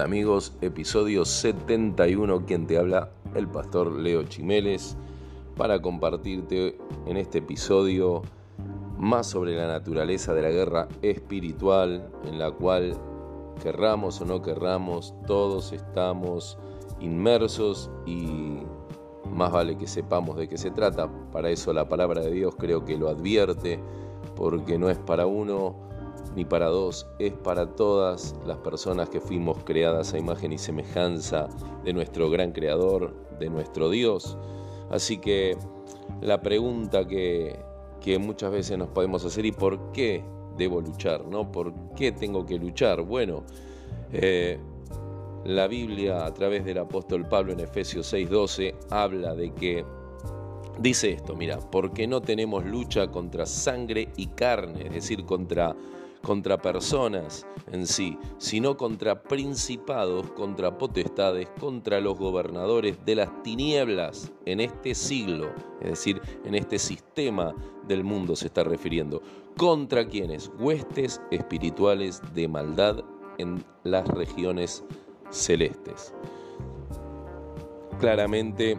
Amigos, episodio 71, quien te habla el pastor Leo Chimeles, para compartirte en este episodio más sobre la naturaleza de la guerra espiritual, en la cual querramos o no querramos, todos estamos inmersos y más vale que sepamos de qué se trata. Para eso la palabra de Dios creo que lo advierte, porque no es para uno ni para dos, es para todas las personas que fuimos creadas a imagen y semejanza de nuestro gran creador, de nuestro Dios. Así que la pregunta que, muchas veces nos podemos hacer, ¿y por qué debo luchar? ¿no? ¿Por qué tengo que luchar? Bueno, eh, la Biblia a través del apóstol Pablo en Efesios 6:12 habla de que dice esto, mira, porque no tenemos lucha contra sangre y carne, es decir, contra contra personas en sí, sino contra principados, contra potestades, contra los gobernadores de las tinieblas en este siglo, es decir, en este sistema del mundo se está refiriendo. ¿Contra quienes? Huestes espirituales de maldad en las regiones celestes. Claramente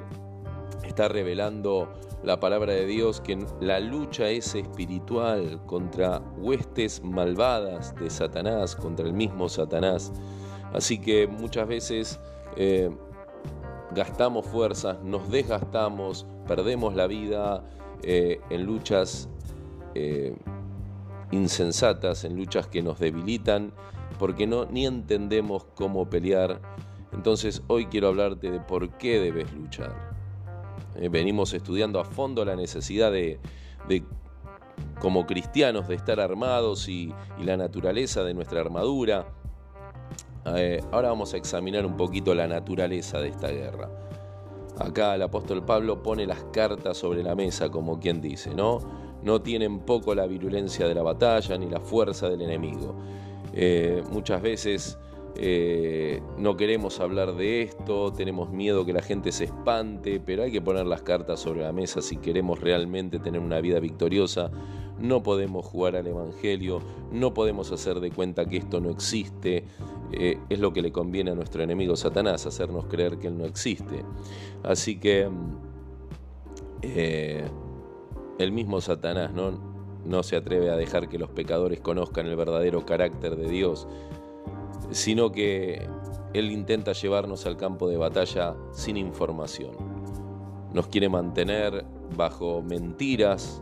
está revelando la palabra de Dios que la lucha es espiritual contra huestes malvadas de Satanás, contra el mismo Satanás. Así que muchas veces eh, gastamos fuerzas, nos desgastamos, perdemos la vida eh, en luchas eh, insensatas, en luchas que nos debilitan, porque no ni entendemos cómo pelear. Entonces hoy quiero hablarte de por qué debes luchar. Eh, venimos estudiando a fondo la necesidad de, como cristianos, de estar armados y, la naturaleza de nuestra armadura. Eh, ahora vamos a examinar un poquito la naturaleza de esta guerra. Acá el apóstol Pablo pone las cartas sobre la mesa, como quien dice, ¿no? No tienen poco la virulencia de la batalla ni la fuerza del enemigo. Eh, muchas veces eh, no queremos hablar de esto, tenemos miedo que la gente se espante, pero hay que poner las cartas sobre la mesa si queremos realmente tener una vida victoriosa. No podemos jugar al Evangelio, no podemos hacer de cuenta que esto no existe. Eh, es lo que le conviene a nuestro enemigo Satanás, hacernos creer que él no existe. Así que eh, el mismo Satanás no se atreve a dejar que los pecadores conozcan el verdadero carácter de Dios sino que Él intenta llevarnos al campo de batalla sin información. Nos quiere mantener bajo mentiras,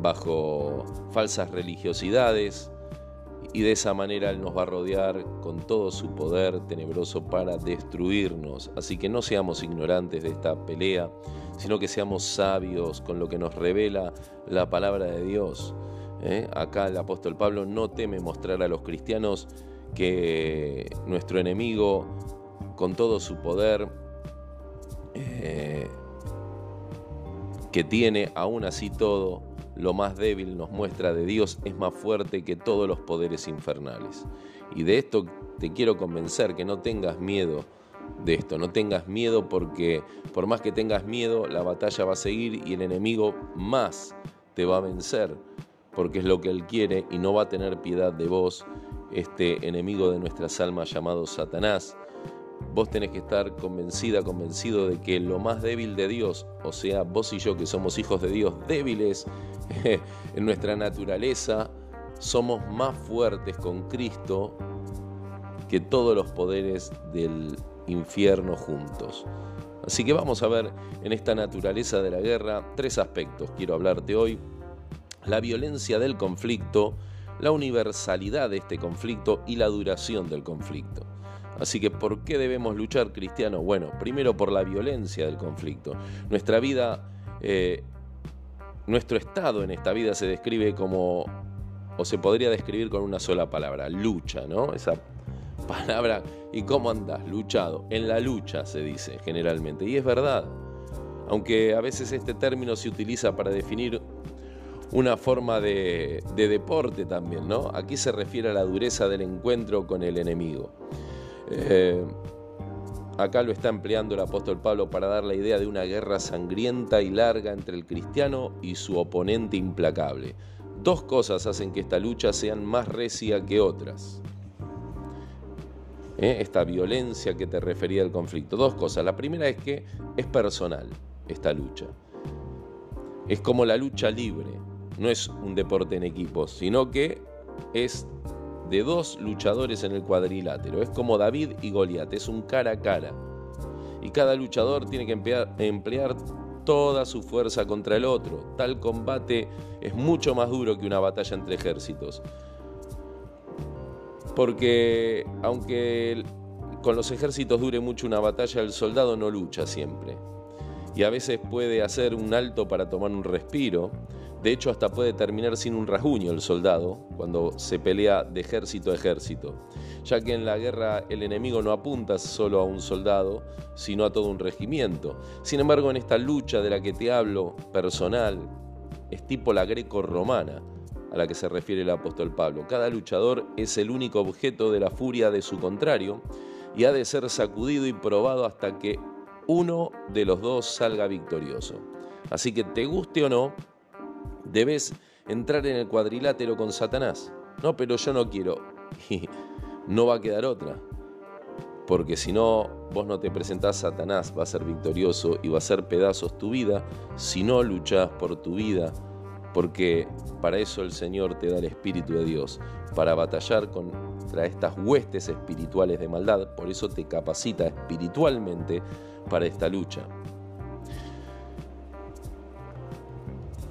bajo falsas religiosidades, y de esa manera Él nos va a rodear con todo su poder tenebroso para destruirnos. Así que no seamos ignorantes de esta pelea, sino que seamos sabios con lo que nos revela la palabra de Dios. ¿eh? Acá el apóstol Pablo no teme mostrar a los cristianos que nuestro enemigo, con todo su poder eh, que tiene, aún así todo, lo más débil nos muestra de Dios es más fuerte que todos los poderes infernales. Y de esto te quiero convencer, que no tengas miedo de esto, no tengas miedo porque por más que tengas miedo, la batalla va a seguir y el enemigo más te va a vencer, porque es lo que él quiere y no va a tener piedad de vos este enemigo de nuestras almas llamado Satanás. Vos tenés que estar convencida, convencido de que lo más débil de Dios, o sea, vos y yo que somos hijos de Dios débiles en nuestra naturaleza, somos más fuertes con Cristo que todos los poderes del infierno juntos. Así que vamos a ver en esta naturaleza de la guerra tres aspectos. Quiero hablarte hoy. La violencia del conflicto, la universalidad de este conflicto y la duración del conflicto. Así que, ¿por qué debemos luchar, cristianos? Bueno, primero por la violencia del conflicto. Nuestra vida, eh, nuestro estado en esta vida se describe como, o se podría describir con una sola palabra, lucha, ¿no? Esa palabra, ¿y cómo andás? Luchado. En la lucha se dice generalmente, y es verdad. Aunque a veces este término se utiliza para definir una forma de, deporte también, ¿no? Aquí se refiere a la dureza del encuentro con el enemigo. Eh, acá lo está empleando el apóstol Pablo para dar la idea de una guerra sangrienta y larga entre el cristiano y su oponente implacable. Dos cosas hacen que esta lucha sea más recia que otras. ¿eh? esta violencia que te refería al conflicto. Dos cosas. La primera es que es personal esta lucha. Es como la lucha libre, no es un deporte en equipo, sino que es de dos luchadores en el cuadrilátero. Es como David y Goliat, es un cara a cara. Y cada luchador tiene que emplear, emplear toda su fuerza contra el otro. Tal combate es mucho más duro que una batalla entre ejércitos. Porque aunque con los ejércitos dure mucho una batalla, el soldado no lucha siempre. Y a veces puede hacer un alto para tomar un respiro. De hecho, hasta puede terminar sin un rasguño el soldado cuando se pelea de ejército a ejército, ya que en la guerra el enemigo no apunta solo a un soldado, sino a todo un regimiento. Sin embargo, en esta lucha de la que te hablo personal, es tipo la greco-romana a la que se refiere el apóstol Pablo. Cada luchador es el único objeto de la furia de su contrario y ha de ser sacudido y probado hasta que uno de los dos salga victorioso. Así que te guste o no, debes entrar en el cuadrilátero con Satanás. No, pero yo no quiero. Y no va a quedar otra. Porque si no, vos no te presentás, Satanás va a ser victorioso y va a ser pedazos tu vida si no luchás por tu vida porque para eso el Señor te da el Espíritu de Dios, para batallar contra estas huestes espirituales de maldad, por eso te capacita espiritualmente para esta lucha.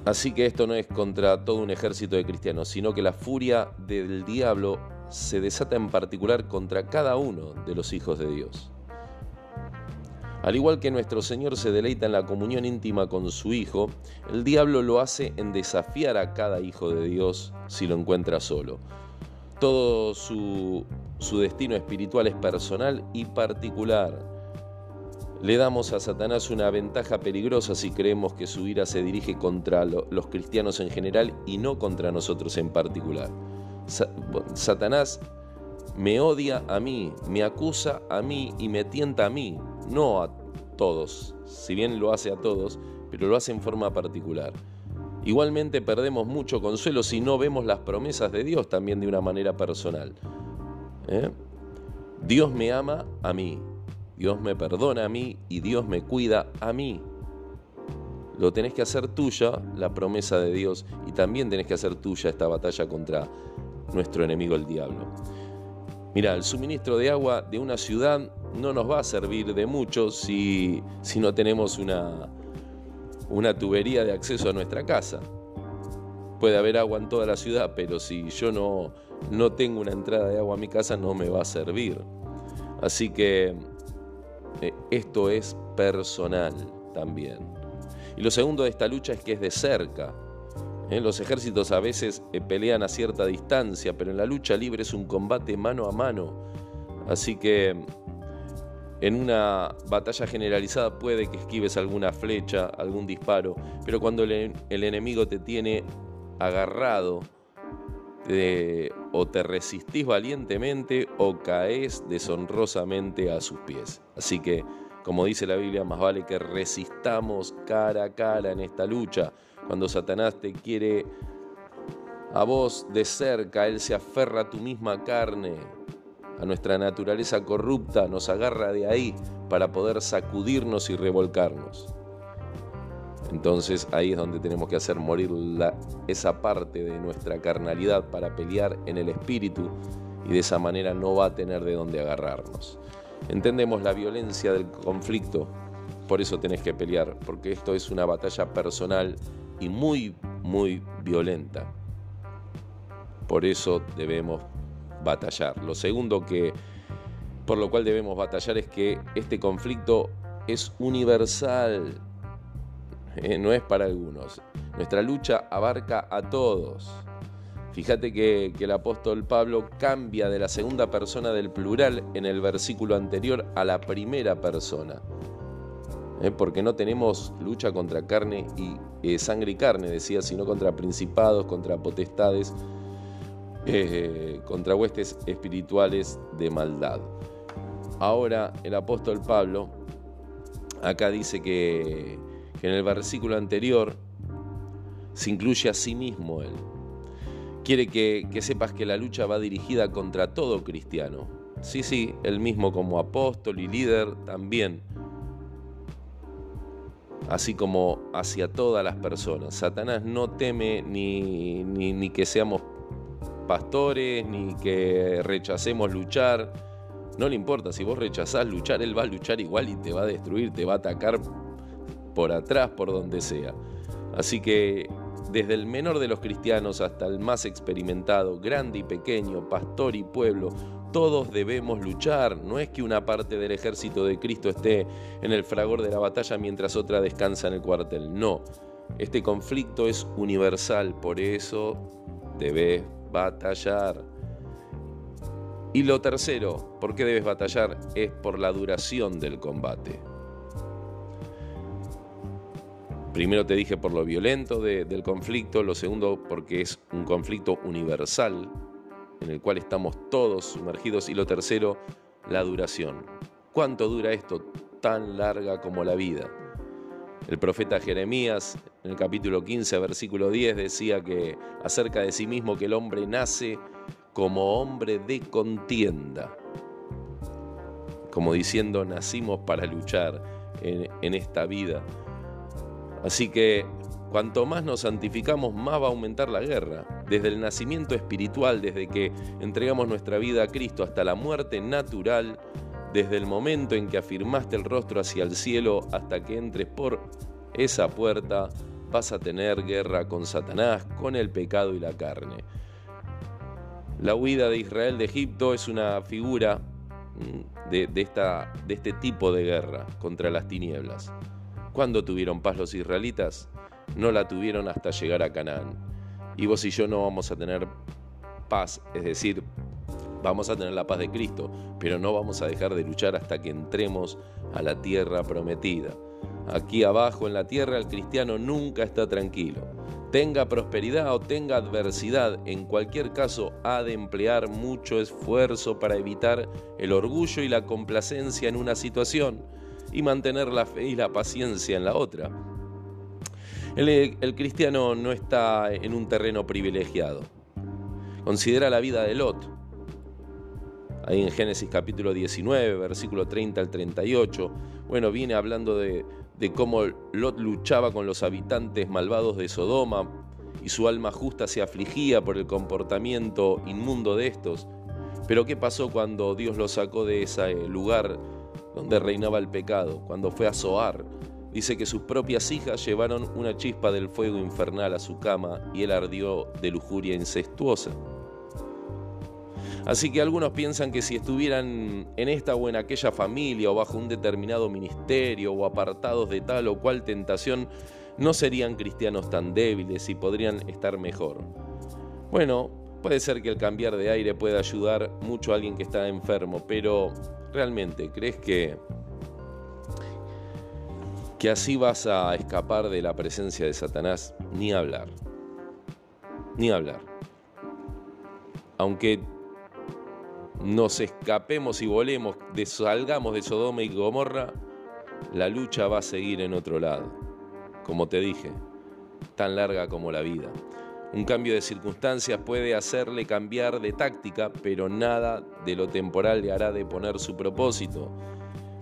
Así que esto no es contra todo un ejército de cristianos, sino que la furia del diablo se desata en particular contra cada uno de los hijos de Dios. Al igual que nuestro Señor se deleita en la comunión íntima con su Hijo, el diablo lo hace en desafiar a cada hijo de Dios si lo encuentra solo. Todo su, destino espiritual es personal y particular. Le damos a Satanás una ventaja peligrosa si creemos que su ira se dirige contra los cristianos en general y no contra nosotros en particular. Satanás me odia a mí, me acusa a mí y me tienta a mí, no a todos, si bien lo hace a todos, pero lo hace en forma particular. Igualmente perdemos mucho consuelo si no vemos las promesas de Dios también de una manera personal. ¿eh? Dios me ama a mí, Dios me perdona a mí y Dios me cuida a mí. Lo tenés que hacer tuya, la promesa de Dios, y también tenés que hacer tuya esta batalla contra nuestro enemigo el diablo. Mira, el suministro de agua de una ciudad no nos va a servir de mucho si, si no tenemos una, una tubería de acceso a nuestra casa. Puede haber agua en toda la ciudad, pero si yo no, no tengo una entrada de agua a mi casa no me va a servir. Así que eh, esto es personal también. Y lo segundo de esta lucha es que es de cerca. ¿eh? Los ejércitos a veces eh, pelean a cierta distancia, pero en la lucha libre es un combate mano a mano. Así que en una batalla generalizada puede que esquives alguna flecha, algún disparo, pero cuando el, enemigo te tiene agarrado, o te resistís valientemente o caes deshonrosamente a sus pies. Así que, como dice la Biblia, más vale que resistamos cara a cara en esta lucha cuando Satanás te quiere a vos de cerca, Él se aferra a tu misma carne, a nuestra naturaleza corrupta, nos agarra de ahí para poder sacudirnos y revolcarnos. Entonces ahí es donde tenemos que hacer morir esa parte de nuestra carnalidad para pelear en el espíritu y de esa manera no va a tener de dónde agarrarnos. Entendemos la violencia del conflicto, por eso tenés que pelear, porque esto es una batalla personal y muy, muy violenta. Por eso debemos batallar. Lo segundo que por lo cual debemos batallar es que este conflicto es universal, eh, no es para algunos. Nuestra lucha abarca a todos. Fíjate que, que, el apóstol Pablo cambia de la segunda persona del plural en el versículo anterior a la primera persona. ¿eh? porque no tenemos lucha contra carne y eh, sangre y carne, decía, sino contra principados, contra potestades, contra huestes espirituales de maldad. Ahora el apóstol Pablo acá dice que, en el versículo anterior se incluye a sí mismo él. Quiere que, sepas que la lucha va dirigida contra todo cristiano, Sí, sí, él mismo como apóstol y líder también. Así como hacia todas las personas. Satanás no teme ni, ni, ni que seamos pastores, ni que rechacemos luchar. No le importa, si vos rechazás luchar, él va a luchar igual y te va a destruir, te va a atacar por atrás, por donde sea. Así que desde el menor de los cristianos hasta el más experimentado, grande y pequeño, pastor y pueblo, todos debemos luchar. No es que una parte del ejército de Cristo esté en el fragor de la batalla mientras otra descansa en el cuartel. No, este conflicto es universal, por eso debes batallar. Y lo tercero, ¿por qué debes batallar? Es por la duración del combate. Primero te dije por lo violento del conflicto, lo segundo porque es un conflicto universal en el cual estamos todos sumergidos y lo tercero, la duración. ¿Cuánto dura esto tan larga como la vida? El profeta Jeremías en el capítulo 15, versículo 10 decía que acerca de sí mismo que el hombre nace como hombre de contienda, como diciendo nacimos para luchar en, en esta vida Así que cuanto más nos santificamos, más va a aumentar la guerra. Desde el nacimiento espiritual, desde que entregamos nuestra vida a Cristo hasta la muerte natural, desde el momento en que afirmaste el rostro hacia el cielo hasta que entres por esa puerta, vas a tener guerra con Satanás, con el pecado y la carne. La huida de Israel de Egipto es una figura mm, de, de este tipo de guerra contra las tinieblas. ¿Cuándo tuvieron paz los israelitas? No la tuvieron hasta llegar a Canaán. Y vos y yo no vamos a tener paz, es decir, vamos a tener la paz de Cristo, pero no vamos a dejar de luchar hasta que entremos a la tierra prometida. Aquí abajo en la tierra el cristiano nunca está tranquilo. Tenga prosperidad o tenga adversidad, en cualquier caso ha de emplear mucho esfuerzo para evitar el orgullo y la complacencia en una situación y mantener la fe y la paciencia en la otra. El, cristiano no está en un terreno privilegiado. Considera la vida de Lot. Ahí en Génesis capítulo 19, versículo 30 al 38, bueno, viene hablando de, de cómo Lot luchaba con los habitantes malvados de Sodoma y su alma justa se afligía por el comportamiento inmundo de estos. Pero ¿qué pasó cuando Dios lo sacó de ese lugar donde reinaba el pecado, cuando fue a Zoar. Dice que sus propias hijas llevaron una chispa del fuego infernal a su cama y él ardió de lujuria incestuosa. Así que algunos piensan que si estuvieran en esta o en aquella familia o bajo un determinado ministerio o apartados de tal o cual tentación, no serían cristianos tan débiles y podrían estar mejor. Bueno, puede ser que el cambiar de aire pueda ayudar mucho a alguien que está enfermo, pero ¿Realmente crees que, que así vas a escapar de la presencia de Satanás? Ni hablar. Ni hablar. Aunque nos escapemos y volemos, salgamos de Sodoma y Gomorra, la lucha va a seguir en otro lado. Como te dije, tan larga como la vida. Un cambio de circunstancias puede hacerle cambiar de táctica, pero nada de lo temporal le hará de poner su propósito.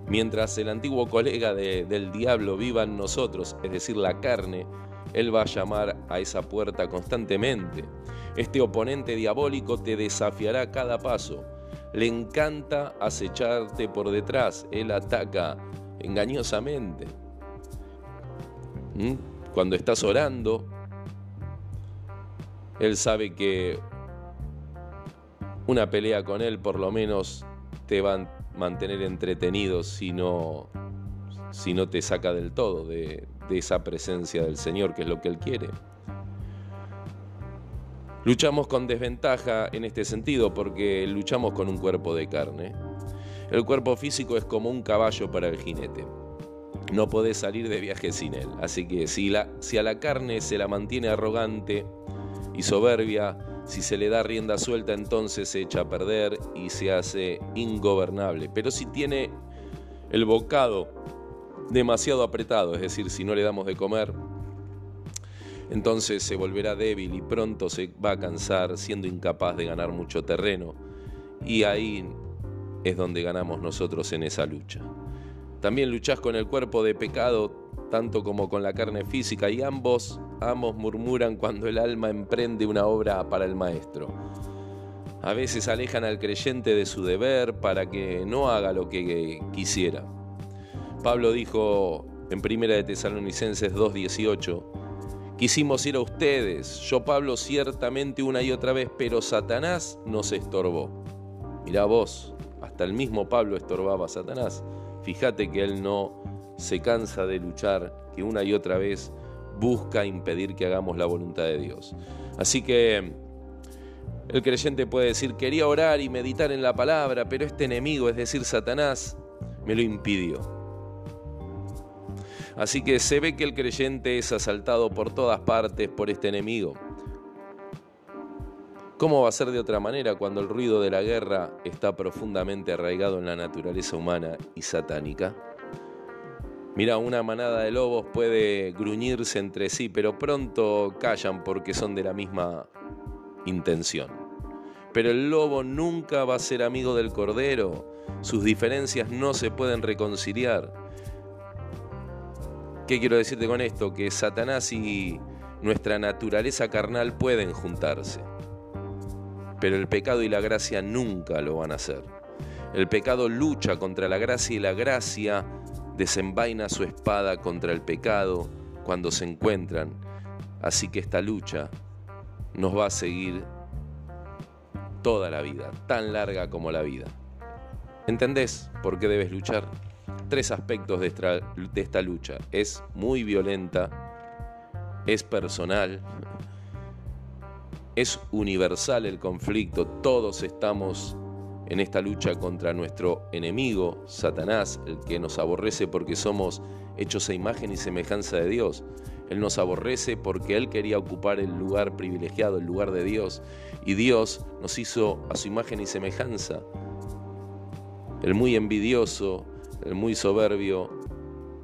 Mientras el antiguo colega del diablo viva en nosotros, es decir, la carne, él va a llamar a esa puerta constantemente. Este oponente diabólico te desafiará cada paso. Le encanta acecharte por detrás. Él ataca engañosamente. ¿Mm? Cuando estás orando, él sabe que una pelea con él por lo menos te va a mantener entretenido si no, si no te saca del todo de, esa presencia del Señor, que es lo que Él quiere. Luchamos con desventaja en este sentido porque luchamos con un cuerpo de carne. El cuerpo físico es como un caballo para el jinete. No podés salir de viaje sin él. Así que si a la carne se la mantiene arrogante, y soberbia, si se le da rienda suelta entonces se echa a perder y se hace ingobernable. Pero si tiene el bocado demasiado apretado, es decir, si no le damos de comer, entonces se volverá débil y pronto se va a cansar siendo incapaz de ganar mucho terreno. Y ahí es donde ganamos nosotros en esa lucha. También luchás con el cuerpo de pecado, tanto como con la carne física, y ambos, ambos murmuran cuando el alma emprende una obra para el maestro. A veces alejan al creyente de su deber para que no haga lo que quisiera. Pablo dijo en 1 de Tesalonicenses 2:18, quisimos ir a ustedes, yo Pablo ciertamente una y otra vez, pero Satanás nos estorbó. Mirá vos, hasta el mismo Pablo estorbaba a Satanás. Fíjate que él no se cansa de luchar, que una y otra vez busca impedir que hagamos la voluntad de Dios. Así que el creyente puede decir, quería orar y meditar en la palabra, pero este enemigo, es decir, Satanás, me lo impidió. Así que se ve que el creyente es asaltado por todas partes por este enemigo. ¿Cómo va a ser de otra manera cuando el ruido de la guerra está profundamente arraigado en la naturaleza humana y satánica? Mira, una manada de lobos puede gruñirse entre sí, pero pronto callan porque son de la misma intención. Pero el lobo nunca va a ser amigo del cordero, sus diferencias no se pueden reconciliar. ¿Qué quiero decirte con esto? Que Satanás y nuestra naturaleza carnal pueden juntarse, pero el pecado y la gracia nunca lo van a hacer. El pecado lucha contra la gracia y la gracia desenvaina su espada contra el pecado cuando se encuentran. Así que esta lucha nos va a seguir toda la vida, tan larga como la vida. ¿Entendés por qué debes luchar? Tres aspectos de esta, lucha. Es muy violenta, es personal, es universal el conflicto, todos estamos en esta lucha contra nuestro enemigo, Satanás, el que nos aborrece porque somos hechos a imagen y semejanza de Dios. Él nos aborrece porque Él quería ocupar el lugar privilegiado, el lugar de Dios. Y Dios nos hizo a su imagen y semejanza. El muy envidioso, el muy soberbio,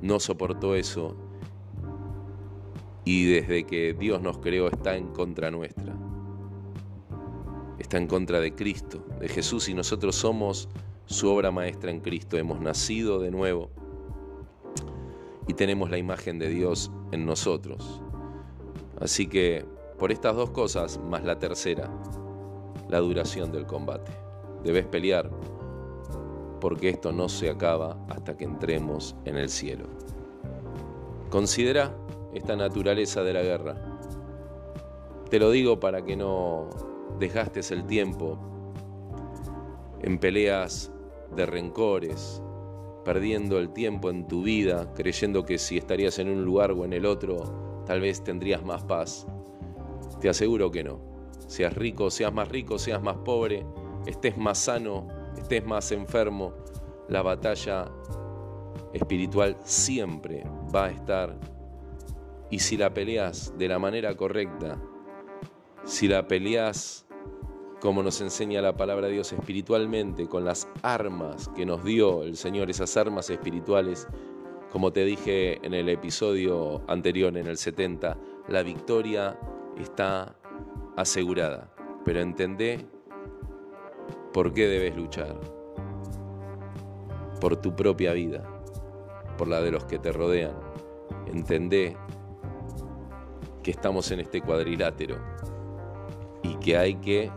no soportó eso. Y desde que Dios nos creó está en contra nuestra. Está en contra de Cristo, de Jesús, y nosotros somos su obra maestra en Cristo. Hemos nacido de nuevo y tenemos la imagen de Dios en nosotros. Así que por estas dos cosas, más la tercera, la duración del combate. Debes pelear porque esto no se acaba hasta que entremos en el cielo. Considera esta naturaleza de la guerra. Te lo digo para que no desgastes el tiempo en peleas de rencores, perdiendo el tiempo en tu vida, creyendo que si estarías en un lugar o en el otro, tal vez tendrías más paz. Te aseguro que no. Seas rico, seas más rico, seas más pobre, estés más sano, estés más enfermo, la batalla espiritual siempre va a estar. Y si la peleas de la manera correcta, si la peleas como nos enseña la palabra de Dios espiritualmente, con las armas que nos dio el Señor, esas armas espirituales, como te dije en el episodio anterior, en el 70, la victoria está asegurada. Pero entendé por qué debes luchar. Por tu propia vida, por la de los que te rodean. Entendé que estamos en este cuadrilátero y que hay que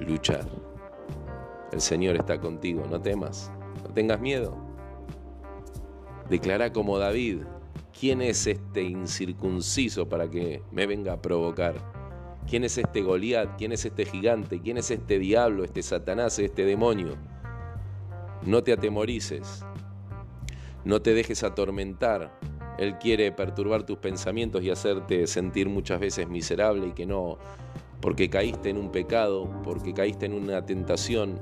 luchar. El Señor está contigo, no temas, no tengas miedo. Declara como David, ¿quién es este incircunciso para que me venga a provocar? ¿Quién es este Goliat? ¿Quién es este gigante? ¿Quién es este diablo, este Satanás, este demonio? No te atemorices, no te dejes atormentar. Él quiere perturbar tus pensamientos y hacerte sentir muchas veces miserable y que no, porque caíste en un pecado, porque caíste en una tentación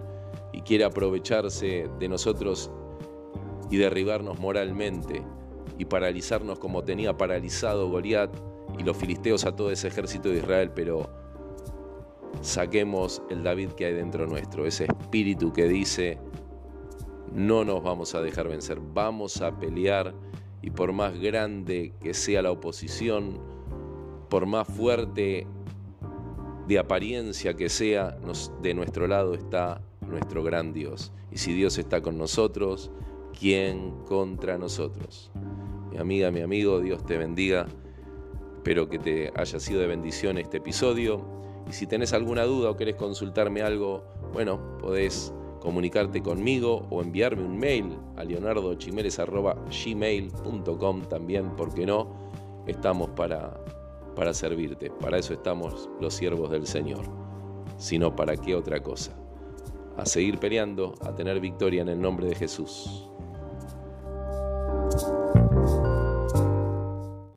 y quiere aprovecharse de nosotros y derribarnos moralmente y paralizarnos como tenía paralizado Goliat y los filisteos a todo ese ejército de Israel, pero saquemos el David que hay dentro nuestro, ese espíritu que dice, no nos vamos a dejar vencer, vamos a pelear y por más grande que sea la oposición, por más fuerte de apariencia que sea, de nuestro lado está nuestro gran Dios. Y si Dios está con nosotros, ¿quién contra nosotros? Mi amiga, mi amigo, Dios te bendiga. Espero que te haya sido de bendición este episodio. Y si tenés alguna duda o querés consultarme algo, bueno, podés comunicarte conmigo o enviarme un mail a leonardochimeres.gmail.com también, porque no, estamos para, para servirte, para eso estamos los siervos del Señor, sino para qué otra cosa. A seguir peleando, a tener victoria en el nombre de Jesús.